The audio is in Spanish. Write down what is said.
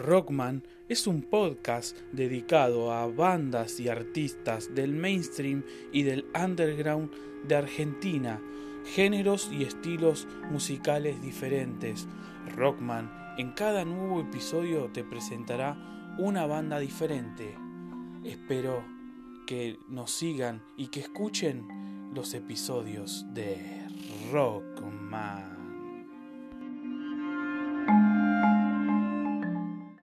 Rockman es un podcast dedicado a bandas y artistas del mainstream y del underground de Argentina, géneros y estilos musicales diferentes. Rockman en cada nuevo episodio te presentará una banda diferente. Espero que nos sigan y que escuchen los episodios de Rockman.